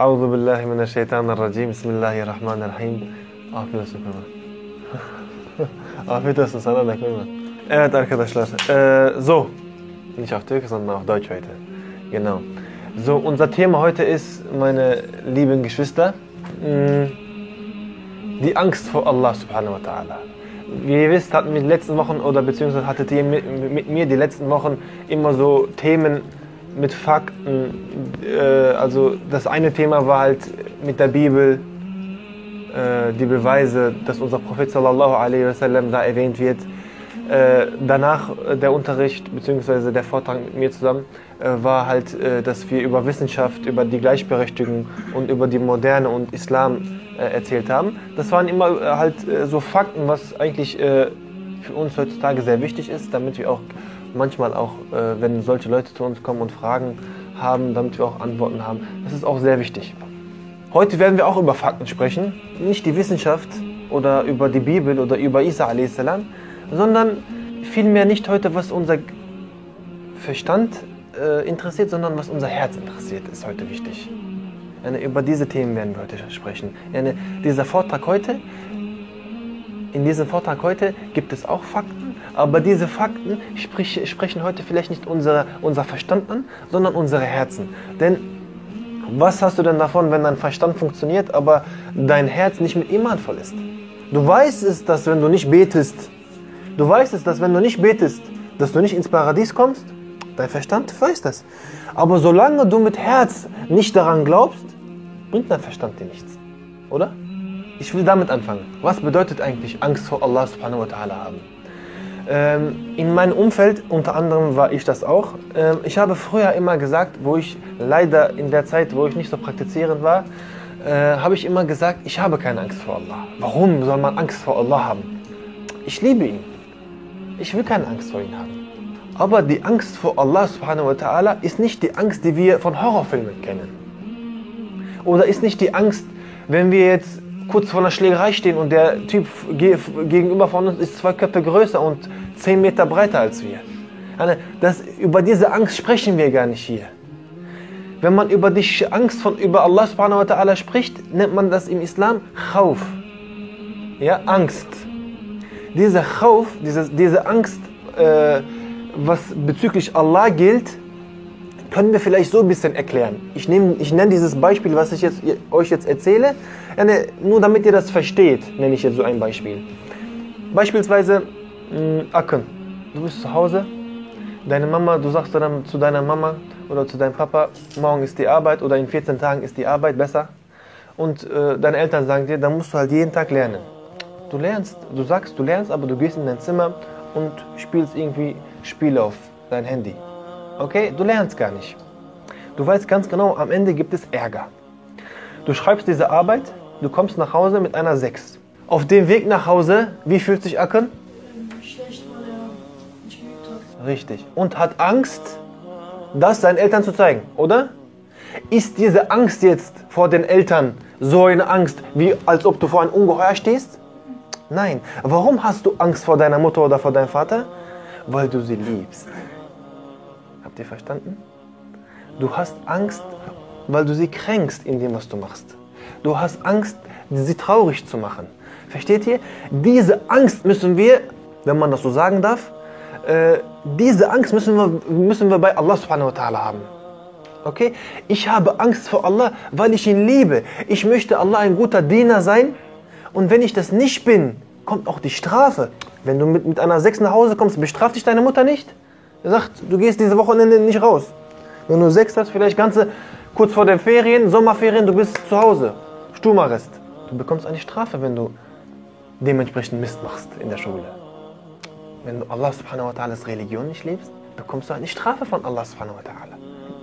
أعوذ بالله من الشيطان الرجيم بسم الله الرحمن الرحيم Afiyet olsun Kemal. Afiyet olsun sana da Kemal. Evet arkadaşlar, äh, so, nicht auf Türkisch, sondern auf Deutsch heute. Genau. So, unser Thema heute ist, meine lieben Geschwister, mh, die Angst vor Allah subhanahu wa ta'ala. Wie ihr wisst, hatten wir die letzten Wochen, oder beziehungsweise hattet ihr mit, mit mir die letzten Wochen immer so Themen mit Fakten. Äh, also das eine Thema war halt mit der Bibel, äh, die Beweise, dass unser Prophet sallallahu alaihi wasallam da erwähnt wird. Äh, danach äh, der Unterricht bzw. der Vortrag mit mir zusammen äh, war halt, äh, dass wir über Wissenschaft, über die Gleichberechtigung und über die Moderne und Islam erzählt haben. Das waren immer halt so Fakten, was eigentlich für uns heutzutage sehr wichtig ist, damit wir auch manchmal auch, wenn solche Leute zu uns kommen und Fragen haben, damit wir auch Antworten haben. Das ist auch sehr wichtig. Heute werden wir auch über Fakten sprechen, nicht die Wissenschaft oder über die Bibel oder über Isa a.s., sondern vielmehr nicht heute, was unser Verstand äh, interessiert, sondern was unser Herz interessiert, ist heute wichtig. Eine, über diese Themen werden wir heute sprechen. Eine, dieser Vortrag heute, in diesem Vortrag heute gibt es auch Fakten, aber diese Fakten sprich, sprechen heute vielleicht nicht unser, unser Verstand an, sondern unsere Herzen. Denn was hast du denn davon, wenn dein Verstand funktioniert, aber dein Herz nicht mit Iman voll ist? Du weißt es, dass wenn du nicht betest, du weißt es, dass wenn du nicht betest, dass du nicht ins Paradies kommst. Dein Verstand weiß das. Aber solange du mit Herz nicht daran glaubst, bringt dein Verstand dir nichts. Oder? Ich will damit anfangen. Was bedeutet eigentlich Angst vor Allah subhanahu wa ta'ala haben? Ähm, in meinem Umfeld, unter anderem war ich das auch, ähm, ich habe früher immer gesagt, wo ich leider in der Zeit, wo ich nicht so praktizierend war, äh, habe ich immer gesagt, ich habe keine Angst vor Allah. Warum soll man Angst vor Allah haben? Ich liebe ihn. Ich will keine Angst vor ihm haben. Aber die Angst vor Allah subhanahu wa ta'ala ist nicht die Angst, die wir von Horrorfilmen kennen. Oder ist nicht die Angst, wenn wir jetzt kurz vor einer Schlägerei stehen und der Typ gegenüber von uns ist zwei Köpfe größer und zehn Meter breiter als wir. Das, über diese Angst sprechen wir gar nicht hier. Wenn man über die Angst von über Allah subhanahu wa ta'ala spricht, nennt man das im Islam Khawf. Ja, Angst. Diese Khawf, diese, diese Angst, äh, was bezüglich Allah gilt, können wir vielleicht so ein bisschen erklären. Ich, nehm, ich nenne dieses Beispiel, was ich jetzt, euch jetzt erzähle, nur damit ihr das versteht, nenne ich jetzt so ein Beispiel. Beispielsweise, mh, Akken, du bist zu Hause, deine Mama, du sagst dann zu deiner Mama oder zu deinem Papa, morgen ist die Arbeit oder in 14 Tagen ist die Arbeit besser. Und äh, deine Eltern sagen dir, dann musst du halt jeden Tag lernen. Du lernst, du sagst, du lernst, aber du gehst in dein Zimmer und spielst irgendwie Spiele auf dein Handy. Okay, du lernst gar nicht. Du weißt ganz genau, am Ende gibt es Ärger. Du schreibst diese Arbeit, du kommst nach Hause mit einer 6. Auf dem Weg nach Hause, wie fühlt sich Acken? Schlecht, weil er nicht geübt hat. Richtig. Und hat Angst, das seinen Eltern zu zeigen, oder? Ist diese Angst jetzt vor den Eltern so eine Angst, wie als ob du vor einem Ungeheuer stehst? Nein. Warum hast du Angst vor deiner Mutter oder vor deinem Vater? Weil du sie liebst. Habt ihr verstanden? Du hast Angst, weil du sie kränkst in dem, was du machst. Du hast Angst, sie traurig zu machen. Versteht ihr? Diese Angst müssen wir, wenn man das so sagen darf, äh, diese Angst müssen wir, müssen wir bei Allah subhanahu wa ta'ala haben. Okay? Ich habe Angst vor Allah, weil ich ihn liebe. Ich möchte Allah ein guter Diener sein. Und wenn ich das nicht bin, kommt auch die Strafe. Wenn du mit, mit einer Sechs nach Hause kommst, bestraft dich deine Mutter nicht? Er sagt, du gehst diese Wochenende nicht raus. Wenn du sechs hast, vielleicht ganze kurz vor den Ferien, Sommerferien, du bist zu Hause, Sturmarrest. Du bekommst eine Strafe, wenn du dementsprechend Mist machst in der Schule. Wenn du Allah subhanahu wa ta'ala's Religion nicht lebst, bekommst du eine Strafe von Allah subhanahu wa ta'ala.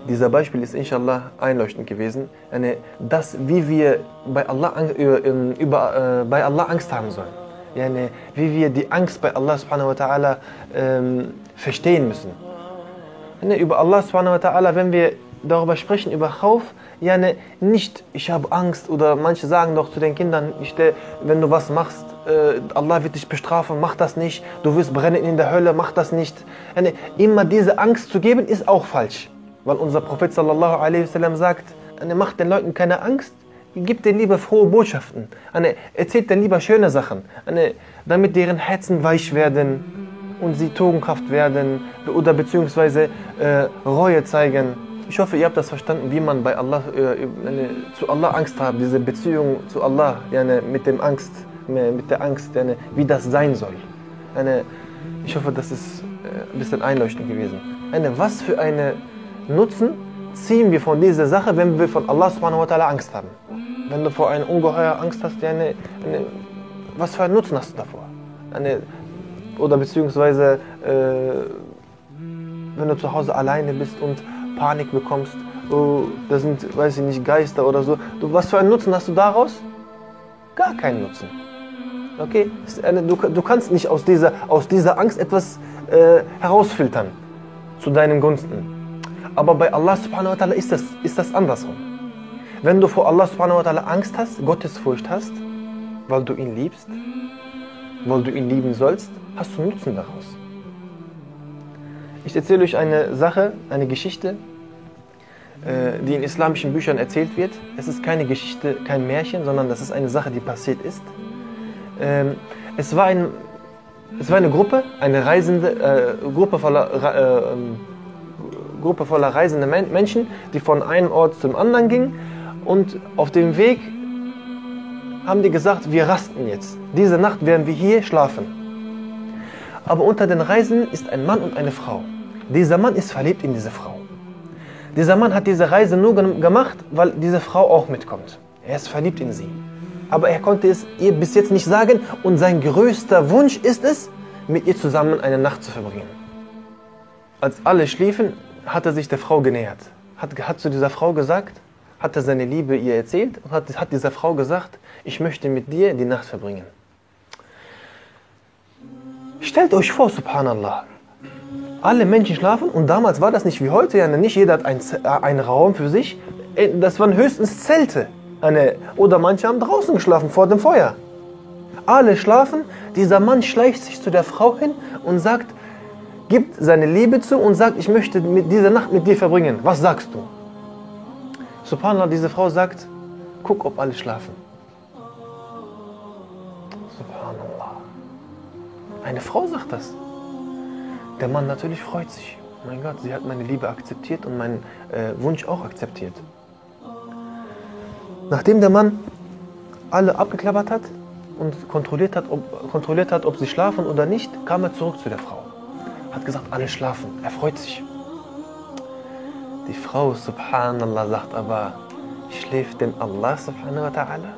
Dieser Beispiel ist inshallah einleuchtend gewesen, eine, das, wie wir bei Allah, über, über, äh, bei Allah Angst haben sollen. Yani, wie wir die Angst bei Allah subhanahu wa ta'ala ähm, verstehen müssen. Yani, über Allah subhanahu wa ta'ala, wenn wir darüber sprechen, über Khauf, yani, nicht ich habe Angst oder manche sagen doch zu den Kindern, ich, wenn du was machst, äh, Allah wird dich bestrafen, mach das nicht, du wirst brennen in der Hölle, mach das nicht. Yani, immer diese Angst zu geben, ist auch falsch. Weil unser Prophet sallallahu alaihi wasallam sagt, Anne, macht den Leuten keine Angst. Gib denen lieber frohe Botschaften. Anne, erzählt denen lieber schöne Sachen. Anne, damit deren Herzen weich werden und sie tugendhaft werden oder beziehungsweise äh, Reue zeigen. Ich hoffe, ihr habt das verstanden, wie man bei Allah, äh, eine, zu Allah Angst hat, diese Beziehung zu Allah, eine, mit dem Angst, mit der Angst, eine, wie das sein soll. Eine, ich hoffe, das ist äh, ein bisschen einleuchtend gewesen. Eine, was für einen Nutzen ziehen wir von dieser Sache, wenn wir von Allah subhanahu wa ta'ala Angst haben? Wenn du vor einem Ungeheuer Angst hast, eine, eine, was für einen Nutzen hast du davor? Eine, oder beziehungsweise, äh, wenn du zu Hause alleine bist und Panik bekommst, oh, da sind, weiß ich nicht, Geister oder so. Du, was für einen Nutzen hast du daraus? Gar keinen Nutzen. Okay? Du, du kannst nicht aus dieser, aus dieser Angst etwas äh, herausfiltern zu deinen Gunsten. Aber bei Allah subhanahu wa ta'ala ist das, ist das andersrum. Wenn du vor Allah subhanahu wa ta'ala Angst hast, Gottesfurcht hast, weil du ihn liebst, weil du ihn lieben sollst, hast du Nutzen daraus. Ich erzähle euch eine Sache, eine Geschichte, äh, die in islamischen Büchern erzählt wird. Es ist keine Geschichte, kein Märchen, sondern das ist eine Sache, die passiert ist. Ähm, es war, ein, es war eine Gruppe, eine reisende äh, Gruppe voller, äh, ähm, Gruppe voller reisender Menschen, die von einem Ort zum anderen gingen und auf dem Weg haben die gesagt, wir rasten jetzt. Diese Nacht werden wir hier schlafen. Aber unter den Reisenden ist ein Mann und eine Frau. Dieser Mann ist verliebt in diese Frau. Dieser Mann hat diese Reise nur gemacht, weil diese Frau auch mitkommt. Er ist verliebt in sie aber er konnte es ihr bis jetzt nicht sagen und sein größter Wunsch ist es, mit ihr zusammen eine Nacht zu verbringen. Als alle schliefen, hat er sich der Frau genähert, hat, hat zu dieser Frau gesagt, hat er seine Liebe ihr erzählt und hat, hat dieser Frau gesagt, ich möchte mit dir die Nacht verbringen. Stellt euch vor, subhanallah, alle Menschen schlafen und damals war das nicht wie heute, ja, nicht jeder hat einen Raum für sich, äh, das waren höchstens Zelte. Eine, oder manche haben draußen geschlafen vor dem Feuer. Alle schlafen. Dieser Mann schleicht sich zu der Frau hin und sagt, gibt seine Liebe zu und sagt, ich möchte mit diese Nacht mit dir verbringen. Was sagst du? Subhanallah, diese Frau sagt, guck, ob alle schlafen. Subhanallah. Eine Frau sagt das. Der Mann natürlich freut sich. Mein Gott, sie hat meine Liebe akzeptiert und meinen äh, Wunsch auch akzeptiert. Nachdem der Mann alle abgeklappert hat und kontrolliert hat, ob, kontrolliert hat, ob sie schlafen oder nicht, kam er zurück zu der Frau. Hat gesagt, alle schlafen. Er freut sich. Die Frau, subhanallah, sagt aber, schläft denn Allah, subhanahu wa ta'ala?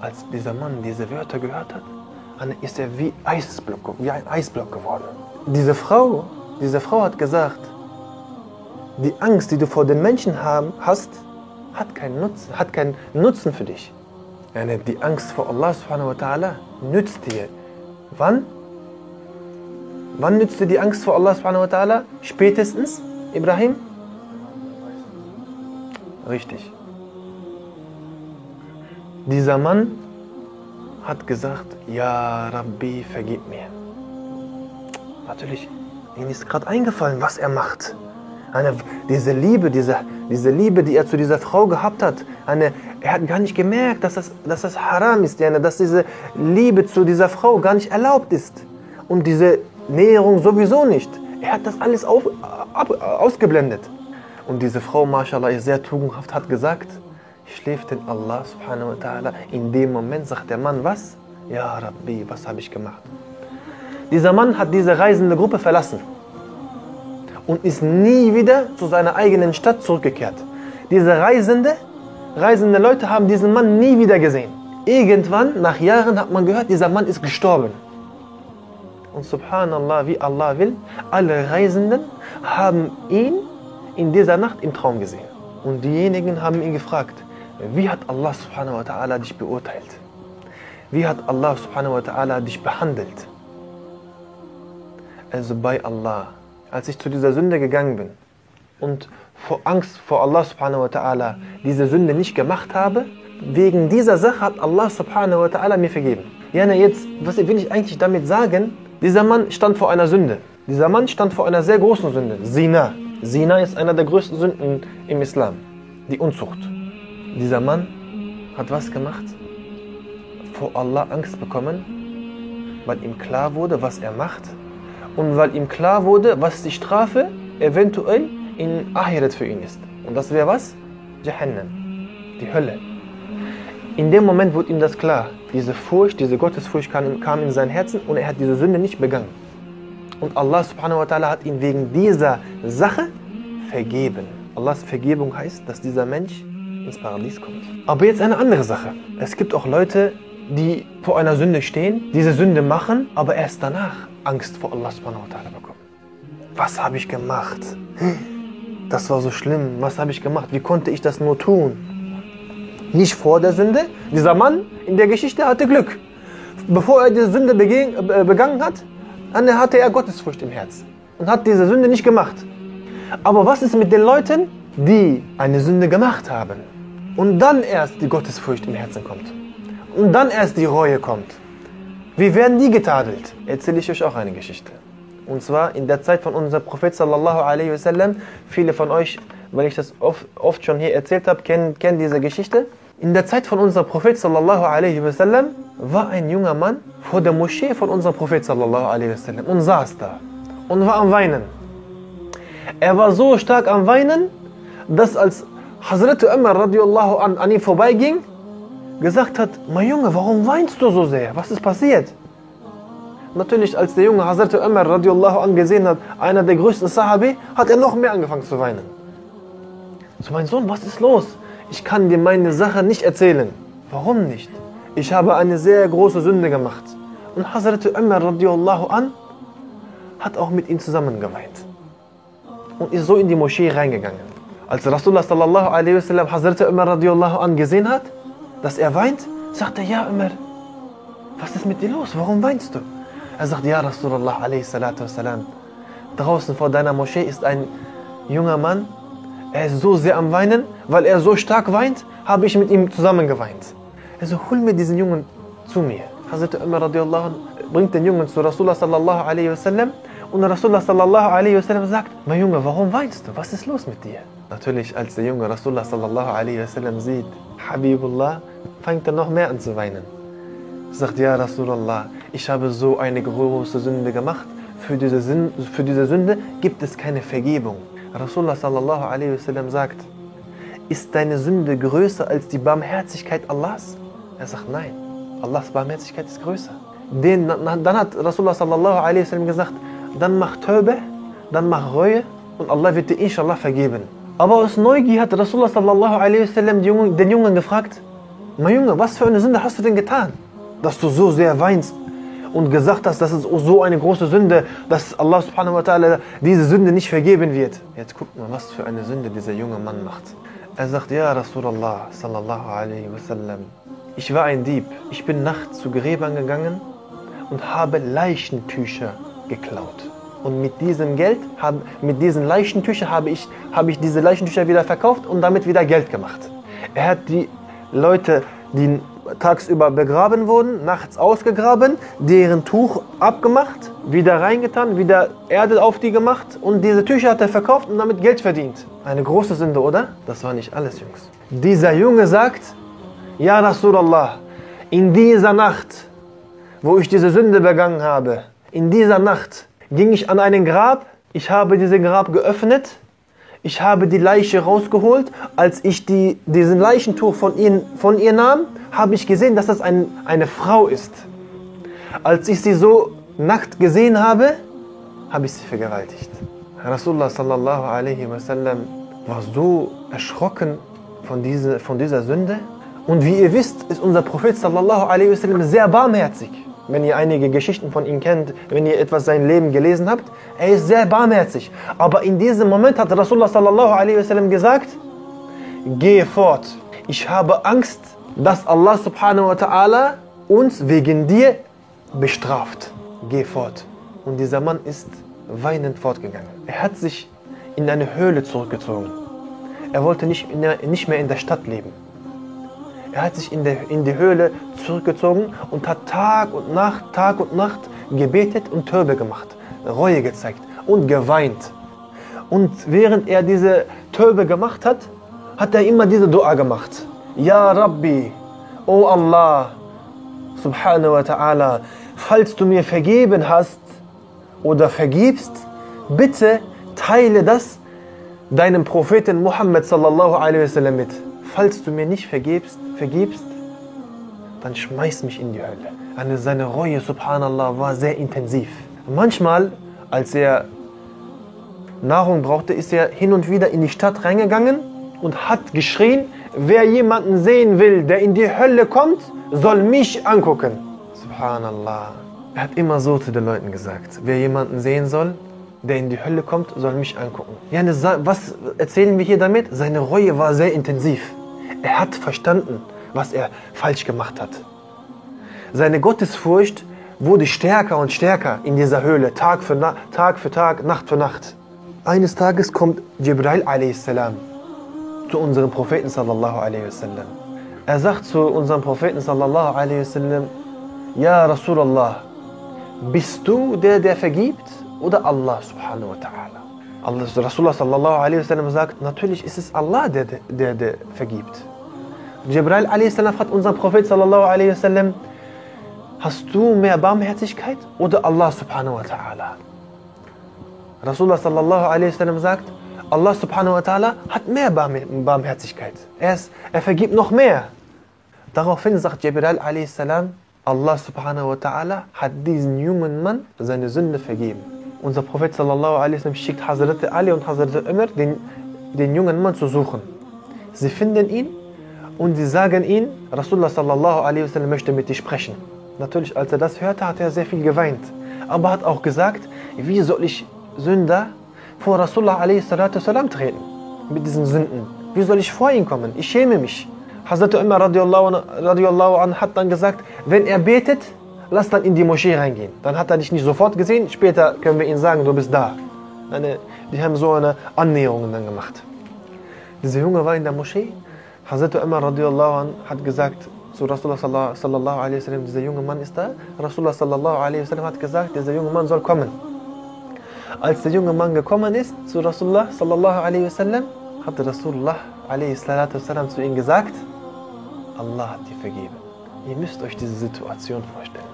Als dieser Mann diese Wörter gehört hat, ist er wie, Eisblock, wie ein Eisblock geworden. Diese Frau, diese Frau hat gesagt, die Angst, die du vor den Menschen haben, hast, hat keinen Nutzen, hat keinen Nutzen für dich. Die Angst vor Allah subhanahu wa ta'ala nützt dir. Wann? Wann nützt dir die Angst vor Allah subhanahu wa ta'ala? Spätestens, Ibrahim? Richtig. Dieser Mann hat gesagt, Ja Rabbi, vergib mir. Natürlich, ihm ist gerade eingefallen, was er macht. Eine, diese Liebe, diese, diese Liebe, die er zu dieser Frau gehabt hat, eine, er hat gar nicht gemerkt, dass das, dass das haram ist, eine, dass diese Liebe zu dieser Frau gar nicht erlaubt ist. Und diese Näherung sowieso nicht. Er hat das alles auf, ab, ausgeblendet. Und diese Frau, mashallah, ist sehr tugendhaft, hat gesagt, schläft denn Allah subhanahu wa ta'ala. In dem Moment sagt der Mann, was? Ja, Rabbi, was habe ich gemacht? Dieser Mann hat diese reisende Gruppe verlassen und ist nie wieder zu seiner eigenen Stadt zurückgekehrt. Diese Reisende, reisende Leute haben diesen Mann nie wieder gesehen. Irgendwann, nach Jahren, hat man gehört, dieser Mann ist gestorben. Und subhanallah, wie Allah will, alle Reisenden haben ihn in dieser Nacht im Traum gesehen. Und diejenigen haben ihn gefragt, wie hat Allah subhanahu wa ta'ala dich beurteilt? Wie hat Allah subhanahu wa ta'ala dich behandelt? Also bei Allah als ich zu dieser Sünde gegangen bin und vor Angst vor Allah subhanahu wa ta'ala diese Sünde nicht gemacht habe, wegen dieser Sache hat Allah subhanahu wa ta'ala mir vergeben. Jana, jetzt, was will ich eigentlich damit sagen? Dieser Mann stand vor einer Sünde. Dieser Mann stand vor einer sehr großen Sünde. Zina. Zina ist einer der größten Sünden im Islam. Die Unzucht. Dieser Mann hat was gemacht? Vor Allah Angst bekommen, weil ihm klar wurde, was er macht und weil ihm klar wurde, was die Strafe eventuell in Ahiret für ihn ist. Und das wäre was? Jahannam, die Hölle. In dem Moment wurde ihm das klar. Diese Furcht, diese Gottesfurcht kam, kam in sein Herzen und er hat diese Sünde nicht begangen. Und Allah subhanahu wa ta'ala hat ihn wegen dieser Sache vergeben. Allahs Vergebung heißt, dass dieser Mensch ins Paradies kommt. Aber jetzt eine andere Sache. Es gibt auch Leute, die vor einer Sünde stehen, diese Sünde machen, aber erst danach Angst vor Allah subhanahu wa ta'ala bekommen. Was habe ich gemacht? Das war so schlimm. Was habe ich gemacht? Wie konnte ich das nur tun? Nicht vor der Sünde. Dieser Mann in der Geschichte hatte Glück. Bevor er diese Sünde äh, begangen hat, hatte er Gottesfurcht im Herz und hat diese Sünde nicht gemacht. Aber was ist mit den Leuten, die eine Sünde gemacht haben und dann erst die Gottesfurcht im Herzen kommt und dann erst die Reue kommt? Wie werden die getadelt? Erzähle ich euch auch eine Geschichte. Und zwar in der Zeit von unserem Prophet sallallahu alaihi wasallam. Viele von euch, weil ich das oft, oft schon hier erzählt habe, kennen, kennen diese Geschichte. In der Zeit von unserem Prophet sallallahu alaihi wasallam war ein junger Mann vor der Moschee von unserem Prophet sallallahu alaihi wasallam und saß da und war am Weinen. Er war so stark am Weinen, dass als Hazrat Umar radiallahu an, an ihm vorbeiging, gesagt hat, mein Junge, warum weinst du so sehr? Was ist passiert? Natürlich, als der junge Hazrat Umar radiallahu an gesehen hat, einer der größten Sahabi, hat er noch mehr angefangen zu weinen. So, mein Sohn, was ist los? Ich kann dir meine Sache nicht erzählen. Warum nicht? Ich habe eine sehr große Sünde gemacht. Und Hazrat Umar radiallahu an hat auch mit ihm zusammen geweint. Und ist so in die Moschee reingegangen. Als Rasulullah sallallahu alaihi wasallam Hazrat Umar radiallahu an gesehen hat, dass er weint, sagt er, ja Umar, was ist mit dir los? Warum weinst du? Er sagt, ja Rasulullah wasalam, draußen vor deiner Moschee ist ein junger Mann, er ist so sehr am Weinen, weil er so stark weint, habe ich mit ihm zusammen geweint. Sagt, hol mir diesen Jungen zu mir. Hazrat Umar radiallahu bringt den Jungen zu Rasulullah sallallahu alaihi wasallam und Rasulullah sallallahu alaihi wasallam sagt, mein Junge, warum weinst du? Was ist los mit dir? Natürlich, als der Junge Rasulullah sallallahu alaihi wasallam sieht, Habibullah, fängt er noch mehr an zu weinen. Sagt, ja Rasulullah, ich habe so eine große Sünde gemacht. Für diese, Sünde, für diese Sünde gibt es keine Vergebung. Rasulullah sallallahu alaihi wasallam sagt, ist deine Sünde größer als die Barmherzigkeit Allahs? Er sagt, nein, Allahs Barmherzigkeit ist größer. Den, dann hat Rasulullah sallallahu alaihi wasallam gesagt, dann mach Taube, dann mach Reue und Allah wird dir inshallah vergeben. Aber aus Neugier hat Rasulullah sallallahu alaihi wasallam den Jungen gefragt, mein Junge, was für eine Sünde hast du denn getan, dass du so sehr weinst und gesagt hast, das ist so eine große Sünde, dass Allah subhanahu wa ta'ala diese Sünde nicht vergeben wird. Jetzt guckt mal, was für eine Sünde dieser junge Mann macht. Er sagt, ja Rasulallah sallallahu alaihi wasallam, ich war ein Dieb. Ich bin nachts zu Gräbern gegangen und habe Leichentücher geklaut. Und mit diesem Geld, mit diesen Leichentüchern habe ich, habe ich diese Leichentücher wieder verkauft und damit wieder Geld gemacht. Er hat die Leute, die tagsüber begraben wurden, nachts ausgegraben, deren Tuch abgemacht, wieder reingetan, wieder Erde auf die gemacht und diese Tücher hat er verkauft und damit Geld verdient. Eine große Sünde, oder? Das war nicht alles, Jungs. Dieser Junge sagt, Ja Rasulallah, in dieser Nacht, wo ich diese Sünde begangen habe, in dieser Nacht ging ich an einen Grab, ich habe diesen Grab geöffnet ich habe die Leiche rausgeholt. Als ich die, diesen Leichentuch von ihr, von ihr nahm, habe ich gesehen, dass das ein, eine Frau ist. Als ich sie so nackt gesehen habe, habe ich sie vergewaltigt. Rasulullah sallallahu alaihi wasallam war so erschrocken von, diese, von dieser Sünde. Und wie ihr wisst, ist unser Prophet sallallahu alaihi wasallam sehr barmherzig wenn ihr einige Geschichten von ihm kennt, wenn ihr etwas sein Leben gelesen habt, er ist sehr barmherzig. Aber in diesem Moment hat Rasulullah sallallahu alaihi wasallam gesagt, gehe fort. Ich habe Angst, dass Allah subhanahu wa ta'ala uns wegen dir bestraft. Geh fort. Und dieser Mann ist weinend fortgegangen. Er hat sich in eine Höhle zurückgezogen. Er wollte nicht, nicht mehr in der Stadt leben. Er hat sich in, der, in die Höhle zurückgezogen und hat Tag und Nacht, Tag und Nacht gebetet und Törbe gemacht, Reue gezeigt und geweint. Und während er diese Törbe gemacht hat, hat er immer diese Dua gemacht. Ja Rabbi, O Allah, subhanahu wa ta'ala, falls du mir vergeben hast oder vergibst, bitte teile das deinem Propheten Muhammad sallallahu alaihi wasallam mit. Falls du mir nicht vergibst, vergibst, dann schmeiß mich in die Hölle. Eine, seine Reue, subhanallah, war sehr intensiv. Manchmal, als er Nahrung brauchte, ist er hin und wieder in die Stadt reingegangen und hat geschrien, wer jemanden sehen will, der in die Hölle kommt, soll mich angucken. Subhanallah. Er hat immer so zu den Leuten gesagt, wer jemanden sehen soll, der in die Hölle kommt, soll mich angucken. Ja, ne, was erzählen wir hier damit? Seine Reue war sehr intensiv. Er hat verstanden, was er falsch gemacht hat. Seine Gottesfurcht wurde stärker und stärker in dieser Höhle, Tag für, Na Tag, für Tag, Nacht für Nacht. Eines Tages kommt Jibril a.s. zu unserem Propheten sallallahu wasallam. Er sagt zu unserem Propheten sallallahu wasallam, Ja Rasulallah, bist du der, der vergibt oder Allah subhanahu wa ta'ala? Allah, Rasulullah sallallahu alaihi wasallam sagt, natürlich ist es Allah, der, der, der vergibt. Jibril a.s. fragt unseren Prophet sallallahu alaihi wasallam, hast du mehr Barmherzigkeit oder Allah subhanahu wa ta'ala? Rasulullah sallallahu alaihi wasallam sagt, Allah subhanahu wa ta'ala hat mehr Barmherzigkeit. Er, ist, er vergibt noch mehr. Daraufhin sagt Jibril a.s. Allah subhanahu wa ta'ala hat diesen jungen Mann seine Sünde vergeben. Unser Prophet sallallahu alaihi wasallam schickt Hazrat Ali und Hazrat Umar, den, den jungen Mann zu suchen. Sie finden ihn und sie sagen ihm, Rasulullah sallallahu alaihi wasallam möchte mit dir sprechen. Natürlich, als er das hörte, hat er sehr viel geweint. Aber hat auch gesagt, wie soll ich Sünder vor Rasulullah a.s. treten? Mit diesen Sünden. Wie soll ich vor ihn kommen? Ich schäme mich. Hazrat Umar radiallahu an hat dann gesagt, wenn er betet, lass dann in die Moschee reingehen. Dann hat er dich nicht sofort gesehen, später können wir ihm sagen, du bist da. Eine, die haben so eine Annäherung dann gemacht. Dieser Junge war in der Moschee. Hazrat Umar radiallahu an hat gesagt zu Rasulullah sallallahu alaihi wasallam, dieser junge Mann ist da. Rasulullah sallallahu alaihi wasallam hat gesagt, dieser junge Mann soll kommen. Als der junge Mann gekommen ist zu Rasulullah sallallahu alaihi wasallam, hat Rasulullah alaihi wasallam zu ihm gesagt, Allah hat dir vergeben. Ihr müsst euch diese Situation vorstellen.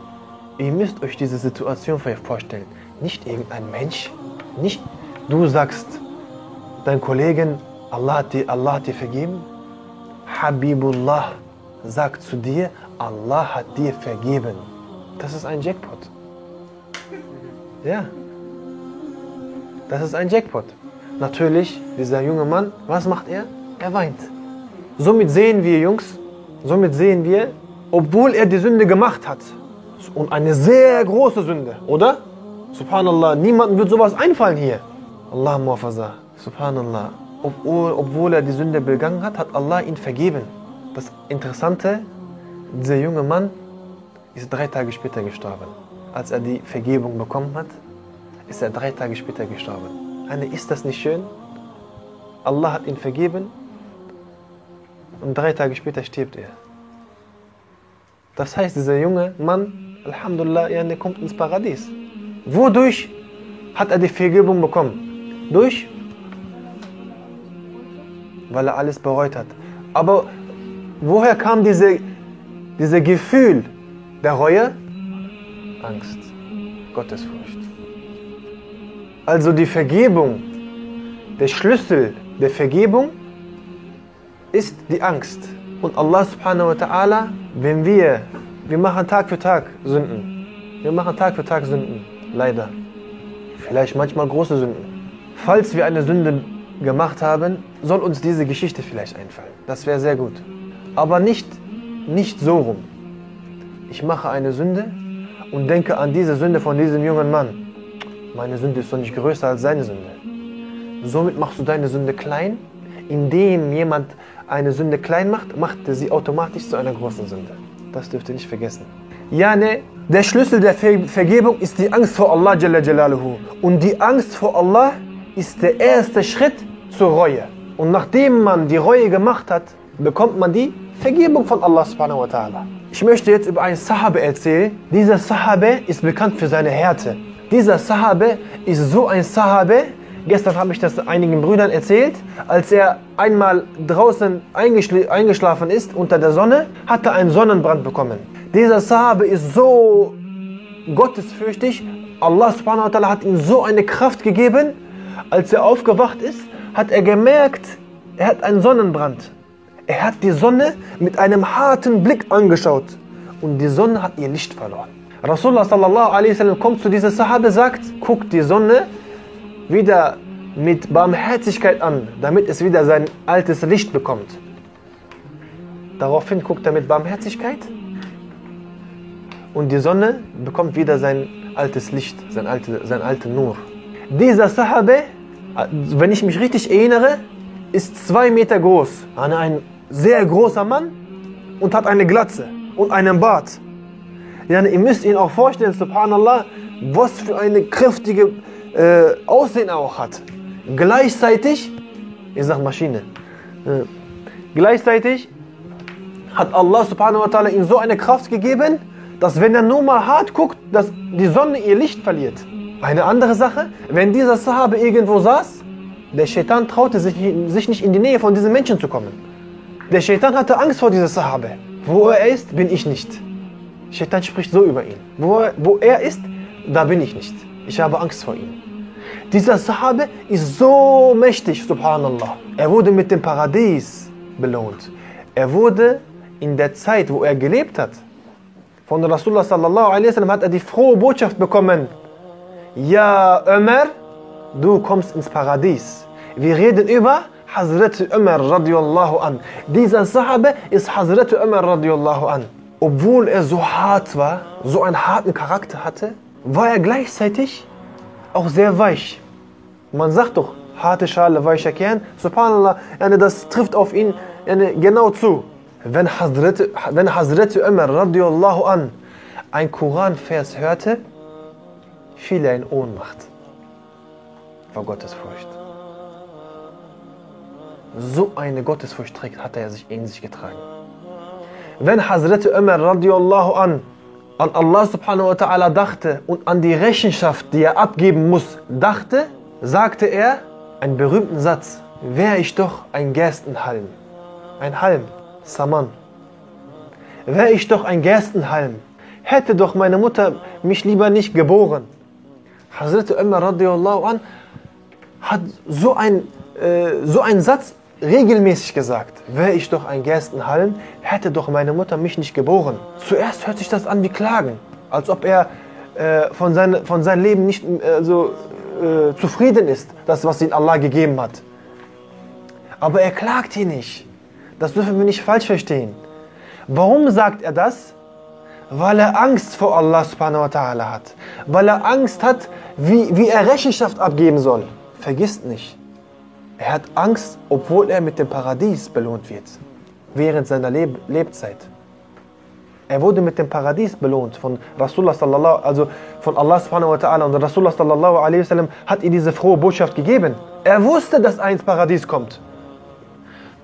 Ihr müsst euch diese Situation vorstellen. Nicht irgendein Mensch, nicht du sagst dein Kollegen, Allah hat dir, Allah hat dir vergeben. Habibullah sagt zu dir, Allah hat dir vergeben. Das ist ein Jackpot. Ja. Das ist ein Jackpot. Natürlich, dieser junge Mann, was macht er? Er weint. Somit sehen wir, Jungs, somit sehen wir, obwohl er die Sünde gemacht hat, und eine sehr große Sünde, oder? Subhanallah, niemandem wird sowas einfallen hier. Allah muafaza, subhanallah. Obwohl, obwohl er die Sünde begangen hat, hat Allah ihn vergeben. Das Interessante, dieser junge Mann ist drei Tage später gestorben. Als er die Vergebung bekommen hat, ist er drei Tage später gestorben. Eine, ist das nicht schön? Allah hat ihn vergeben und drei Tage später stirbt er. Das heißt, dieser junge Mann, Alhamdulillah, er kommt ins Paradies. Wodurch hat er die Vergebung bekommen? Durch? Weil er alles bereut hat. Aber woher kam diese, dieses Gefühl der Reue? Angst, Gottesfurcht. Also die Vergebung, der Schlüssel der Vergebung ist die Angst. Und Allah subhanahu wa ta'ala, wenn wir, wir machen Tag für Tag Sünden. Wir machen Tag für Tag Sünden, leider. Vielleicht manchmal große Sünden. Falls wir eine Sünde gemacht haben, soll uns diese Geschichte vielleicht einfallen. Das wäre sehr gut. Aber nicht, nicht so rum. Ich mache eine Sünde und denke an diese Sünde von diesem jungen Mann. Meine Sünde ist doch nicht größer als seine Sünde. Somit machst du deine Sünde klein. Indem jemand eine Sünde klein macht, macht er sie automatisch zu einer großen Sünde. Das dürft ihr nicht vergessen. Ja, der Schlüssel der Vergebung ist die Angst vor Allah Jalla Jalaluhu. Und die Angst vor Allah ist der erste Schritt zur Reue. Und nachdem man die Reue gemacht hat, bekommt man die Vergebung von Allah subhanahu wa. Ich möchte jetzt über einen Sahabe erzählen. Dieser Sahabe ist bekannt für seine Härte. Dieser Sahabe ist so ein Sahabe, Gestern habe ich das einigen Brüdern erzählt. Als er einmal draußen eingeschl eingeschlafen ist unter der Sonne, hat er einen Sonnenbrand bekommen. Dieser Sahabe ist so gottesfürchtig. Allah subhanahu wa hat ihm so eine Kraft gegeben. Als er aufgewacht ist, hat er gemerkt, er hat einen Sonnenbrand. Er hat die Sonne mit einem harten Blick angeschaut und die Sonne hat ihr Licht verloren. Rasulullah sallallahu alaihi wasallam kommt zu dieser Sahabe, sagt, guck die Sonne wieder mit Barmherzigkeit an, damit es wieder sein altes Licht bekommt. Daraufhin guckt er mit Barmherzigkeit und die Sonne bekommt wieder sein altes Licht, sein, alte, sein alter Nur. Dieser Sahabe, wenn ich mich richtig erinnere, ist zwei Meter groß, ein sehr großer Mann und hat eine Glatze und einen Bart. Ja, ihr müsst ihn auch vorstellen, subhanallah, was für eine kräftige äh, Aussehen auch hat. Gleichzeitig, ich sag Maschine, äh, gleichzeitig hat Allah subhanahu wa ta'ala ihm so eine Kraft gegeben, dass wenn er nur mal hart guckt, dass die Sonne ihr Licht verliert. Eine andere Sache, wenn dieser Sahabe irgendwo saß, der Shaitan traute sich, sich nicht in die Nähe von diesen Menschen zu kommen. Der Shaitan hatte Angst vor dieser Sahabe. Wo er ist, bin ich nicht. Shaitan spricht so über ihn. Wo er, wo er ist, da bin ich nicht. Ich habe Angst vor ihm. Dieser Sahabe ist so mächtig, subhanallah. Er wurde mit dem Paradies belohnt. Er wurde in der Zeit, wo er gelebt hat, von Rasulullah sallallahu alaihi wasallam hat er die frohe Botschaft bekommen. Ja, Ömer, du kommst ins Paradies. Wir reden über Hazrat Ömer radiallahu an. Dieser Sahabe ist Hazrat Ömer radiallahu an. Obwohl er so hart war, so einen harten Charakter hatte, war er gleichzeitig auch sehr weich. Man sagt doch, harte Schale, weicher Kern. Subhanallah, das trifft auf ihn genau zu. Wenn Hazrat, wenn Hazrat Umar radiallahu an ein Koranvers hörte, fiel er in Ohnmacht vor Gottesfurcht. So eine Gottesfurcht hat er sich in sich getragen. Wenn Hazrat Umar radiallahu an an Allah subhanahu wa ta'ala dachte und an die Rechenschaft, die er abgeben muss, dachte, sagte er einen berühmten Satz. Wäre ich doch ein Gerstenhalm. Ein Halm, Saman. Wäre ich doch ein Gerstenhalm. Hätte doch meine Mutter mich lieber nicht geboren. Hazrat Umar radiallahu an hat so, ein, äh, so einen Satz regelmäßig gesagt, wäre ich doch ein Gerstenhalm, hätte doch meine Mutter mich nicht geboren. Zuerst hört sich das an wie Klagen, als ob er äh, von, sein, von seinem Leben nicht äh, so äh, zufrieden ist, das, was ihm Allah gegeben hat. Aber er klagt hier nicht. Das dürfen wir nicht falsch verstehen. Warum sagt er das? Weil er Angst vor Allah subhanahu wa ta'ala hat. Weil er Angst hat, wie, wie er Rechenschaft abgeben soll. Vergisst nicht, er hat Angst, obwohl er mit dem Paradies belohnt wird, während seiner Leb Lebzeit. Er wurde mit dem Paradies belohnt von Rasulullah sallallahu, also von Allah subhanahu wa ta'ala und Rasulullah sallallahu alaihi wasallam hat ihm diese frohe Botschaft gegeben. Er wusste, dass er ins Paradies kommt.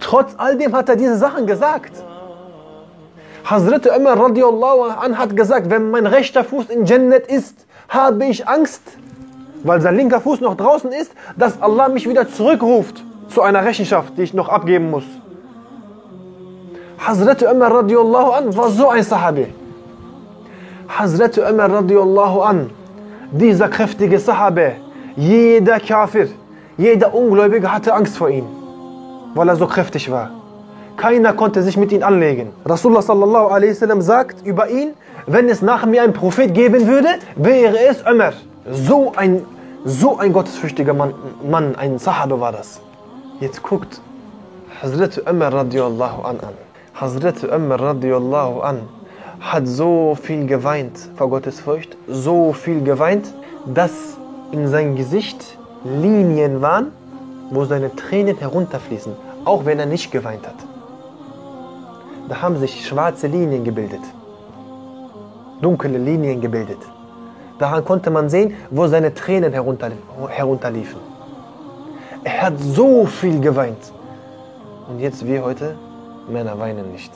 Trotz all dem hat er diese Sachen gesagt. Hazrat Umar radiallahu an hat gesagt, wenn mein rechter Fuß in Jannat ist, habe ich Angst, weil sein linker Fuß noch draußen ist, dass Allah mich wieder zurückruft zu einer Rechenschaft, die ich noch abgeben muss. Hazrat Umar radiallahu an war so ein Sahabi. Hazrat Umar radiallahu an, dieser kräftige Sahabe, jeder Kafir, jeder Ungläubige hatte Angst vor ihm, weil er so kräftig war. Keiner konnte sich mit ihm anlegen. Rasulullah sallallahu alaihi wasallam sagt über ihn, wenn es nach mir einen Prophet geben würde, wäre es Umar. So ein, so ein gottesfürchtiger Mann, Mann, ein Sahabe war das. Jetzt guckt Hazrat Umar radiallahu an an. Hazrat Umar radiallahu an hat so viel geweint vor Gottesfurcht, so viel geweint, dass in sein Gesicht Linien waren, wo seine Tränen herunterfließen, auch wenn er nicht geweint hat. Da haben sich schwarze Linien gebildet, dunkle Linien gebildet. Daran konnte man sehen, wo seine Tränen herunterliefen. Er hat so viel geweint. Und jetzt wir heute, Männer weinen nicht.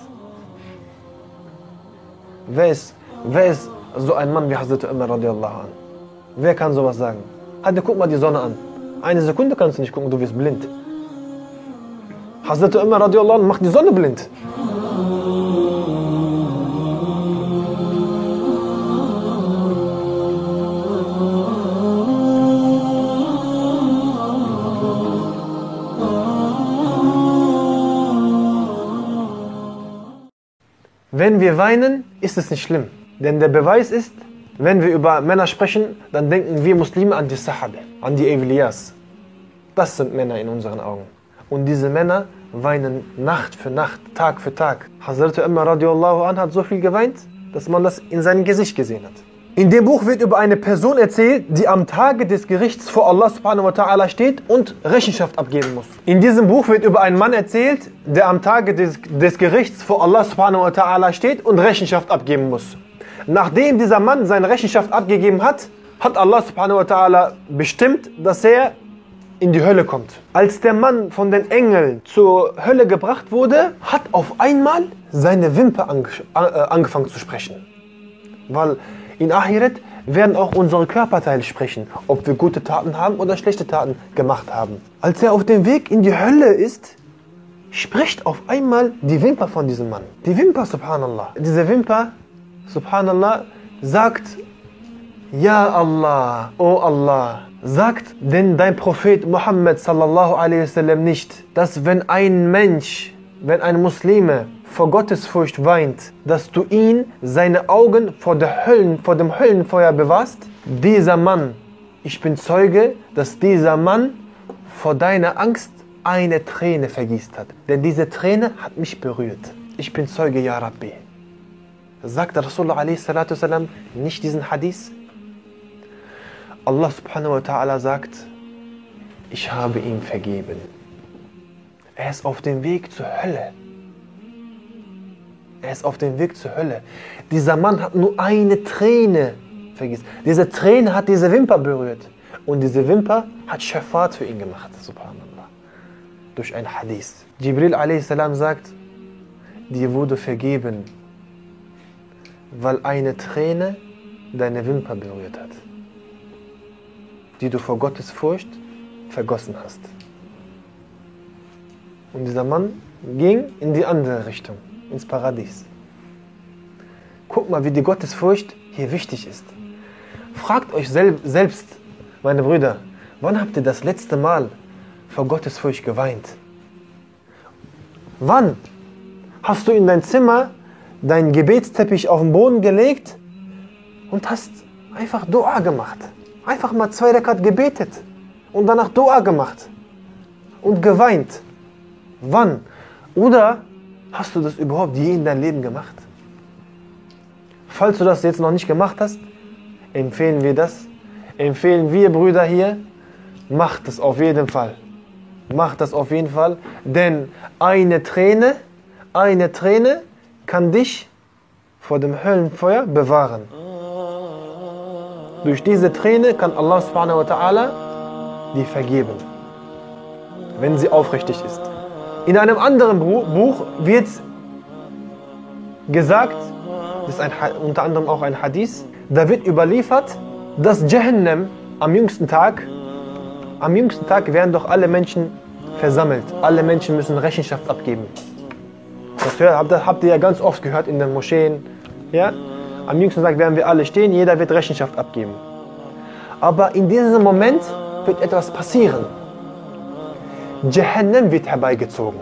Wer ist, wer ist so ein Mann wie Hazrat Umar radiallahu an? Wer kann sowas sagen? Hatte, guck mal die Sonne an. Eine Sekunde kannst du nicht gucken, du wirst blind. Hazrat Umar radiallahu anh macht die Sonne blind. Wenn wir weinen, ist es nicht schlimm. Denn der Beweis ist, wenn wir über Männer sprechen, dann denken wir Muslime an die Sahabe, an die Evliyas. Das sind Männer in unseren Augen. Und diese Männer weinen Nacht für Nacht, Tag für Tag. Hazrat Umar radiallahu anh hat so viel geweint, dass man das in seinem Gesicht gesehen hat. In dem Buch wird über eine Person erzählt, die am Tage des Gerichts vor Allah subhanahu wa ta'ala steht und Rechenschaft abgeben muss. In diesem Buch wird über einen Mann erzählt, der am Tage des, des Gerichts vor Allah subhanahu wa ta'ala steht und Rechenschaft abgeben muss. Nachdem dieser Mann seine Rechenschaft abgegeben hat, hat Allah subhanahu wa ta'ala bestimmt, dass er in die Hölle kommt. Als der Mann von den Engeln zur Hölle gebracht wurde, hat auf einmal seine Wimper ange äh, angefangen zu sprechen. Weil in Ahiret werden auch unsere Körperteile sprechen, ob wir gute Taten haben oder schlechte Taten gemacht haben. Als er auf dem Weg in die Hölle ist, spricht auf einmal die Wimper von diesem Mann. Die Wimper, subhanallah. Diese Wimper, subhanallah, sagt, Ja Allah, oh Allah, sagt denn dein Prophet Muhammad sallallahu alaihi wasallam nicht, dass wenn ein Mensch, wenn ein Muslime vor Gottesfurcht weint, dass du ihn, seine Augen vor, der Höllen, vor dem Höllenfeuer bewahrst? Dieser Mann, ich bin Zeuge, dass dieser Mann vor deiner Angst eine Träne vergießt hat. Denn diese Träne hat mich berührt. Ich bin Zeuge, Ya Rabbi. Sagt Rasulullah a.s. nicht diesen Hadith? Allah subhanahu wa ta'ala sagt, ich habe ihm vergeben. Er ist auf dem Weg zur Hölle. Er ist auf dem Weg zur Hölle. Dieser Mann hat nur eine Träne vergessen. Diese Träne hat diese Wimper berührt. Und diese Wimper hat Shafat für ihn gemacht, subhanallah. Durch ein Hadith. Jibril a.s. sagt, dir wurde vergeben, weil eine Träne deine Wimper berührt hat, die du vor Gottes Furcht vergossen hast. Und dieser Mann ging in die andere Richtung ins Paradies. Guck mal, wie die Gottesfurcht hier wichtig ist. Fragt euch sel selbst, meine Brüder, wann habt ihr das letzte Mal vor Gottesfurcht geweint? Wann hast du in dein Zimmer deinen Gebetsteppich auf den Boden gelegt und hast einfach Dua gemacht? Einfach mal zwei Rekat gebetet und danach Dua gemacht und geweint. Wann? Oder Hast du das überhaupt je in deinem Leben gemacht? Falls du das jetzt noch nicht gemacht hast, empfehlen wir das. Empfehlen wir Brüder hier, macht das auf jeden Fall. Macht das auf jeden Fall, denn eine Träne, eine Träne kann dich vor dem Höllenfeuer bewahren. Durch diese Träne kann Allah subhanahu wa ta'ala die vergeben, wenn sie aufrichtig ist. In einem anderen Buch wird gesagt, das ist ein, unter anderem auch ein Hadith, da wird überliefert, dass Jahannam am jüngsten Tag, am jüngsten Tag werden doch alle Menschen versammelt. Alle Menschen müssen Rechenschaft abgeben. Das habt ihr ja ganz oft gehört in den Moscheen. Ja? Am jüngsten Tag werden wir alle stehen, jeder wird Rechenschaft abgeben. Aber in diesem Moment wird etwas passieren. Jahannam wird herbeigezogen.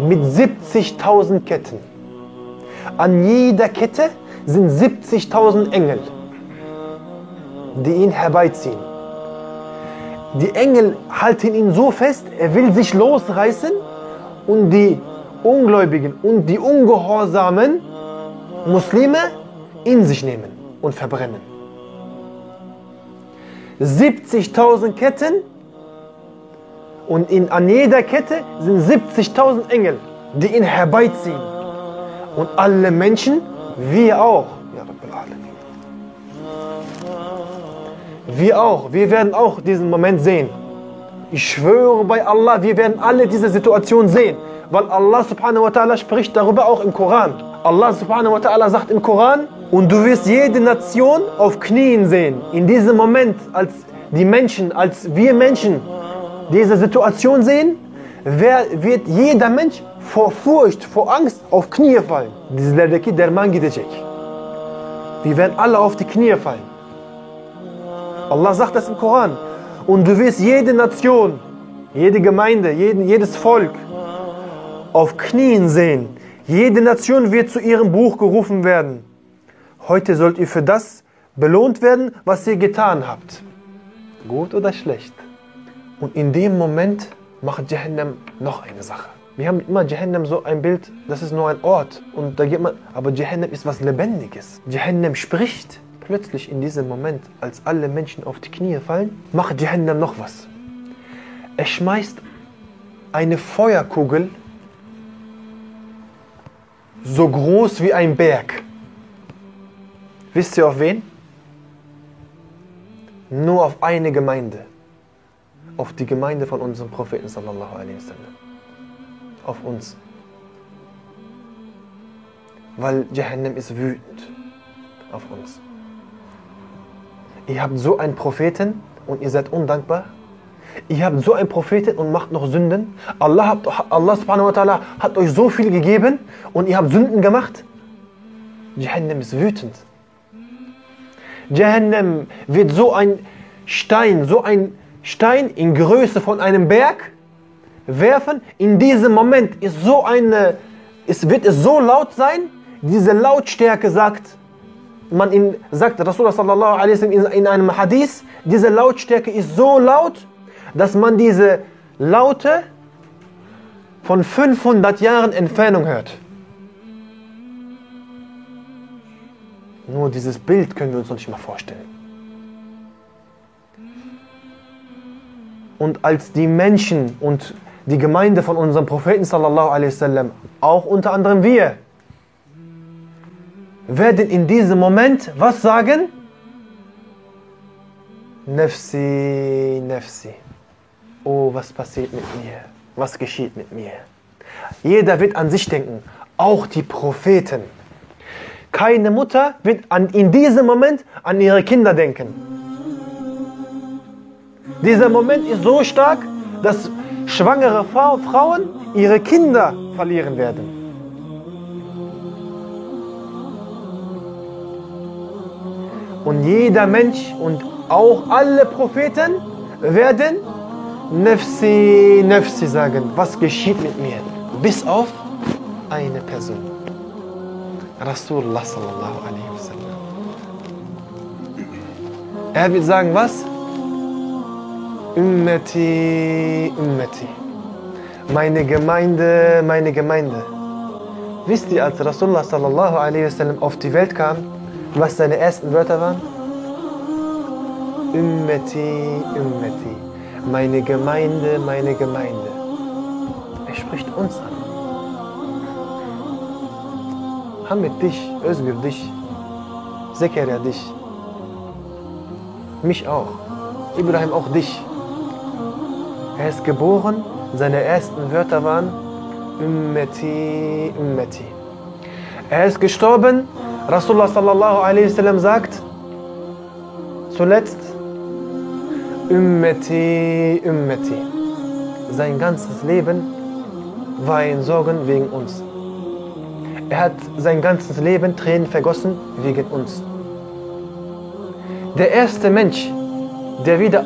Mit 70.000 Ketten. An jeder Kette sind 70.000 Engel, die ihn herbeiziehen. Die Engel halten ihn so fest, er will sich losreißen und die Ungläubigen und die ungehorsamen Muslime in sich nehmen und verbrennen. 70.000 Ketten und in, an jeder Kette sind 70.000 Engel, die ihn herbeiziehen. Und alle Menschen, wir auch. Wir auch. Wir werden auch diesen Moment sehen. Ich schwöre bei Allah, wir werden alle diese Situation sehen. Weil Allah subhanahu wa ta'ala spricht darüber auch im Koran. Allah subhanahu wa ta'ala sagt im Koran, und du wirst jede Nation auf Knien sehen. In diesem Moment, als die Menschen, als wir Menschen diese Situation sehen, wer, wird jeder Mensch vor Furcht, vor Angst auf Knie fallen. Dizlerdeki derman gidecek. Wir werden alle auf die Knie fallen. Allah sagt das im Koran. Und du wirst jede Nation, jede Gemeinde, jeden, jedes Volk auf Knien sehen. Jede Nation wird zu ihrem Buch gerufen werden. Heute sollt ihr für das belohnt werden, was ihr getan habt. Gut oder schlecht? Und in dem Moment macht Jahannam noch eine Sache. Wir haben immer Jahannam so ein Bild, das ist nur ein Ort. Und da geht man, aber Jahannam ist was Lebendiges. Jahannam spricht. Plötzlich in diesem Moment, als alle Menschen auf die Knie fallen, macht Jahannam noch was. Er schmeißt eine Feuerkugel so groß wie ein Berg. Wisst ihr auf wen? Nur auf eine Gemeinde. Auf die Gemeinde von unserem Propheten sallallahu alaihi wasallam. Auf uns. Weil Jahannam ist wütend auf uns. Ihr habt so einen Propheten und ihr seid undankbar. Ihr habt so einen Propheten und macht noch Sünden. Allah, hat, Allah subhanahu wa ta'ala hat euch so viel gegeben und ihr habt Sünden gemacht. Jahannam ist wütend. Jahannam wird so ein Stein, so ein Stein in Größe von einem Berg werfen. In diesem Moment ist so eine, es wird es so laut sein, diese Lautstärke sagt, man in, sagt Rasulullah sallallahu alaihi wasallam in, in einem Hadith, diese Lautstärke ist so laut, dass man diese Laute von 500 Jahren Entfernung hört. Nur dieses Bild können wir uns noch nicht mal vorstellen. Und als die Menschen und die Gemeinde von unserem Propheten sallallahu alaihi wasallam, auch unter anderem wir, werden in diesem Moment was sagen? Nefsi, Nefsi. Oh, was passiert mit mir? Was geschieht mit mir? Jeder wird an sich denken, auch die Propheten. Keine Mutter wird an, in diesem Moment an ihre Kinder denken. Dieser Moment ist so stark, dass schwangere Frauen ihre Kinder verlieren werden. Und jeder Mensch und auch alle Propheten werden Nefsi, Nefsi sagen. Was geschieht mit mir? Bis auf eine Person. Rasulullah sallallahu alaihi wasallam. Er wird sagen, was? Ummeti, Ummeti. Meine Gemeinde, meine Gemeinde. Wisst ihr, als Rasulullah sallallahu alaihi auf die Welt kam, was seine ersten Wörter waren? Ummeti, Ummeti. Meine Gemeinde, meine Gemeinde. Er spricht uns an. Hamid dich, Özgür dich, Zekaria dich, mich auch, Ibrahim auch dich. Er ist geboren, seine ersten Wörter waren Ummeti, Ummeti. Er ist gestorben, Rasulullah sallallahu alaihi wasallam sagt zuletzt Ummeti, Ummeti. Sein ganzes Leben war in Sorgen wegen uns. Er hat sein ganzes Leben Tränen vergossen wegen uns. Der erste Mensch, der wieder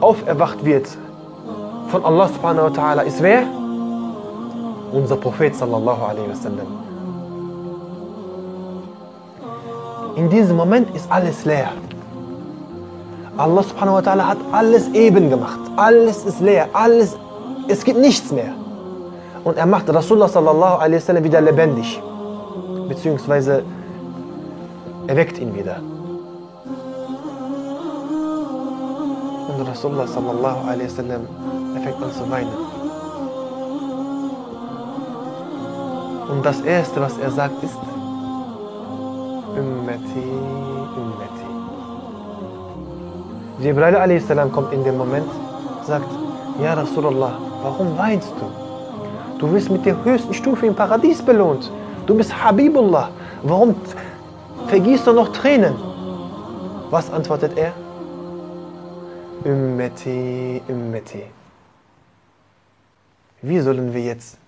auferwacht wird von Allah subhanahu wa ta'ala, ist wer? Unser Prophet sallallahu alaihi wasallam. In diesem Moment ist alles leer. Allah subhanahu wa ta'ala hat alles eben gemacht. Alles ist leer. Alles, es gibt nichts mehr. Und er macht Rasulullah sallallahu alaihi wasallam wieder lebendig. Beziehungsweise erweckt ihn wieder. Und Rasulullah sallallahu alaihi wasallam er fängt an zu weinen. Und das erste, was er sagt, ist Ummeti, Ummeti. Jibril a.s. kommt in dem Moment, sagt, Ja Rasulullah, warum weinst du? Du wirst mit der höchsten Stufe im Paradies belohnt. Du bist Habibullah. Warum vergießt du noch Tränen? Was antwortet er? Ümmeti, Ümmeti. Wie sollen wir jetzt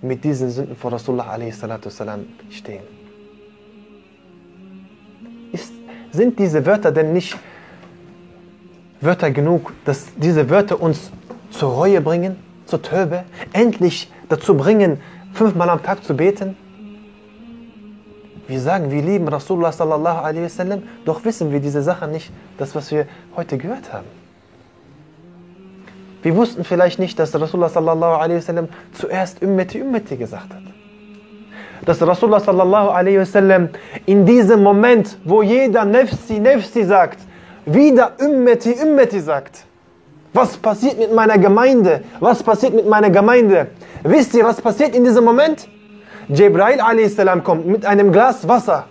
mit diesen Sünden vor Rasulullah a.s. stehen? Ist, sind diese Wörter denn nicht Wörter genug, dass diese Wörter uns zur Reue bringen, zur Töbe, endlich dazu bringen, fünfmal am Tag zu beten? Wir sagen, wir lieben Rasulullah sallallahu doch wissen wir diese Sache nicht, das was wir heute gehört haben. Wir wussten vielleicht nicht, dass Rasulullah sallallahu alaihi wasallam zuerst Ummeti Ummeti gesagt hat. Dass Rasulullah sallallahu alaihi wasallam in diesem Moment, wo jeder Nefsi Nefsi sagt, wieder Ummeti Ummeti sagt. Was passiert mit meiner Gemeinde? Was passiert mit meiner Gemeinde? Wisst ihr, was passiert in diesem Moment? Jibrail a.s. kommt mit einem Glas Wasser.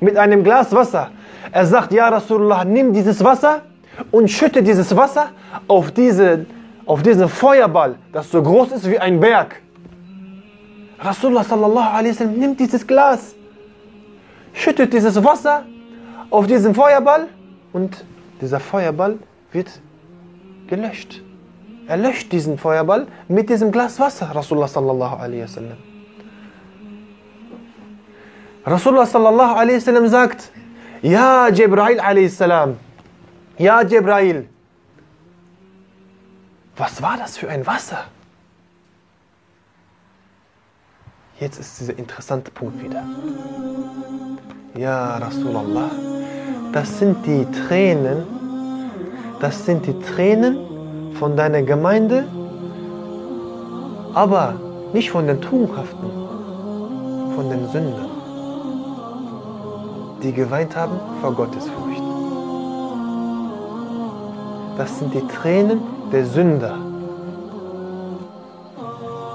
Mit einem Glas Wasser. Er sagt, ja Rasulullah, nimm dieses Wasser und schütte dieses Wasser auf, diese, auf diesen Feuerball, das so groß ist wie ein Berg. Rasulullah sallallahu alaihi wasallam nimmt dieses Glas, schüttet dieses Wasser auf diesen Feuerball und dieser Feuerball wird gelöscht. Er löscht diesen Feuerball mit diesem Glas Wasser, Rasulullah sallallahu alaihi wasallam. Rasulullah sallallahu alaihi wasallam sagt, ja Jibrail alaihi salam, ja Jibrail, was war das für ein Wasser? Jetzt ist dieser interessante Punkt wieder. Ja Rasulallah, das sind die Tränen, das sind die Tränen von deiner Gemeinde, aber nicht von den Tugendhaften, von den Sündern, die geweint haben vor Gottesfurcht. Das sind die Tränen der Sünder.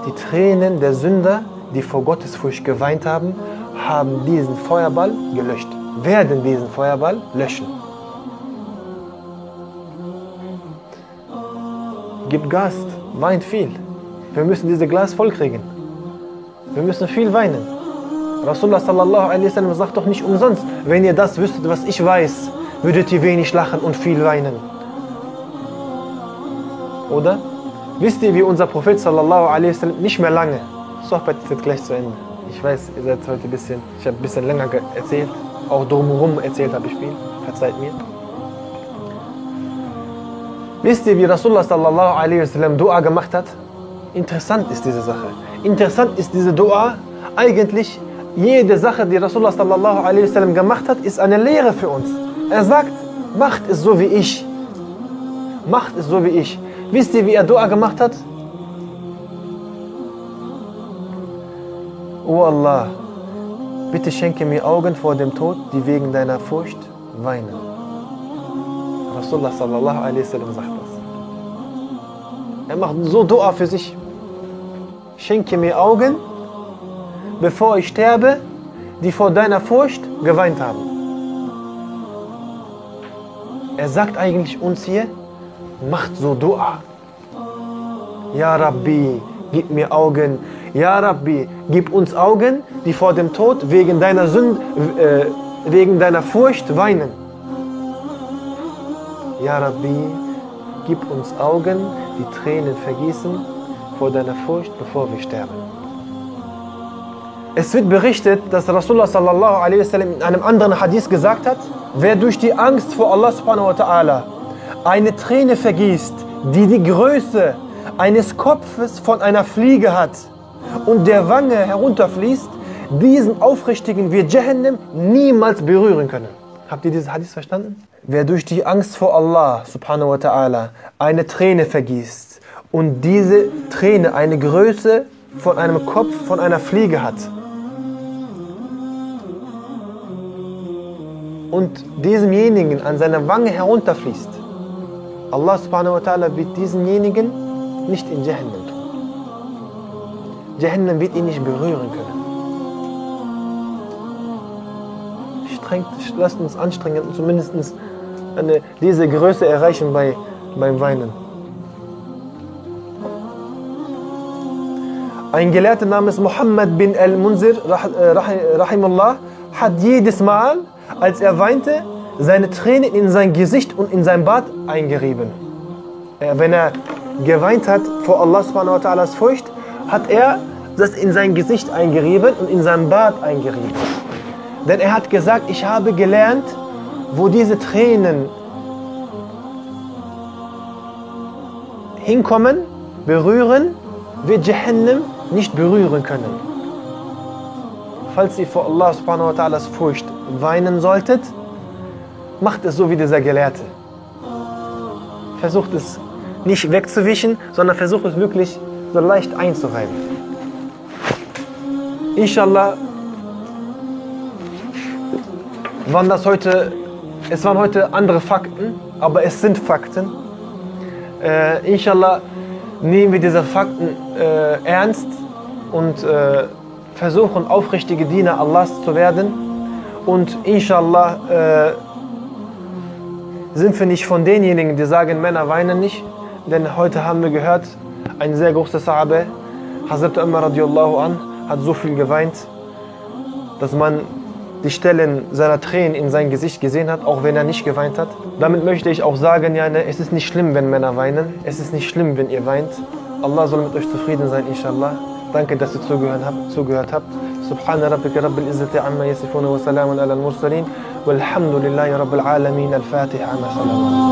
Die Tränen der Sünder, die vor Gottesfurcht geweint haben, haben diesen Feuerball gelöscht, werden diesen Feuerball löschen. Gib Gas, weint viel. Wir müssen dieses Glas voll kriegen. Wir müssen viel weinen. Rasulullah sallallahu alaihi wasallam sagt doch nicht umsonst, wenn ihr das wüsstet, was ich weiß, würdet ihr wenig lachen und viel weinen. Oder? Wisst ihr, wie unser Prophet sallallahu alaihi wasallam nicht mehr lange, Sohbat ist gleich zu Ende. Ich weiß, ihr seid heute ein bisschen, ich habe ein bisschen länger erzählt, auch drumherum erzählt habe ich viel, verzeiht mir. Wisst ihr, wie Rasulullah sallallahu alaihi wasallam Dua gemacht hat? Interessant ist diese Sache. Interessant ist diese Dua. Eigentlich jede Sache, die Rasulullah sallallahu alaihi wasallam gemacht hat, ist eine Lehre für uns. Er sagt, macht es so wie ich. Macht es so wie ich. Wisst ihr, wie er Dua gemacht hat? O Allah, bitte schenke mir Augen vor dem Tod, die wegen deiner Furcht weinen. Rasulullah sallallahu alaihi wasallam sagt das. Er macht so Dua für sich. Schenke mir Augen, bevor ich sterbe, die vor deiner Furcht geweint haben. Er sagt eigentlich uns hier, macht so Dua. Ja Rabbi, gib mir Augen. Ja Rabbi, gib uns Augen, die vor dem Tod wegen deiner Sünde, äh, wegen deiner Furcht weinen. Ja Rabbi, gib uns Augen, die Tränen vergießen vor deiner Furcht, bevor wir sterben. Es wird berichtet, dass Rasulullah sallallahu alaihi wasallam in einem anderen Hadith gesagt hat, wer durch die Angst vor Allah subhanahu wa ta'ala eine Träne vergießt, die die Größe eines Kopfes von einer Fliege hat und der Wange herunterfließt, diesen Aufrichtigen wird Jahannam niemals berühren können. Habt ihr dieses Hadith verstanden? Wer durch die Angst vor Allah subhanahu wa ta'ala eine Träne vergießt und diese Träne eine Größe von einem Kopf von einer Fliege hat und diesemjenigen an seiner Wange herunterfließt, Allah subhanahu wa ta'ala wird diesenjenigen nicht in Jahannam tun. Jahannam wird ihn nicht berühren können. Strengt, lasst uns anstrengen und zumindest eine, diese Größe erreichen bei, beim Weinen. Ein Gelehrter namens Muhammad bin al-Munzir, rahimullah, hat jedes Mal, als er weinte, seine Tränen in sein Gesicht und in sein Bart eingerieben. Äh, Wenn er geweint hat vor Allah subhanahu wa ta'alas Furcht, hat er das in sein Gesicht eingerieben und in sein Bart eingerieben. Denn er hat gesagt, ich habe gelernt, wo diese Tränen hinkommen, berühren, wird Jahannam nicht berühren können. Falls ihr vor Allah subhanahu wa Furcht weinen solltet, macht es so wie dieser Gelehrte. Versucht es nicht wegzuwischen, sondern versucht es wirklich so leicht einzureiben. Inshallah waren das heute, es waren heute andere Fakten, aber es sind Fakten. Äh, inshallah nehmen wir diese Fakten äh, ernst und äh, versuchen aufrichtige Diener Allahs zu werden. Und inshallah äh, sind wir nicht von denjenigen, die sagen, Männer weinen nicht. Denn heute haben wir gehört, ein sehr großer Sahabe, Hazrat Umar radiallahu an, hat so viel geweint, dass man die Stellen seiner Tränen in sein Gesicht gesehen hat, auch wenn er nicht geweint hat. Damit möchte ich auch sagen, ja, ne, es ist nicht schlimm, wenn Männer weinen. Es ist nicht schlimm, wenn ihr weint. Allah soll mit euch zufrieden sein, inshallah. Danke, dass ihr zugehört habt. Zugehört habt. سبحان ربك رب العزة عما يصفون وسلام على المرسلين والحمد لله رب العالمين الفاتحة السلامة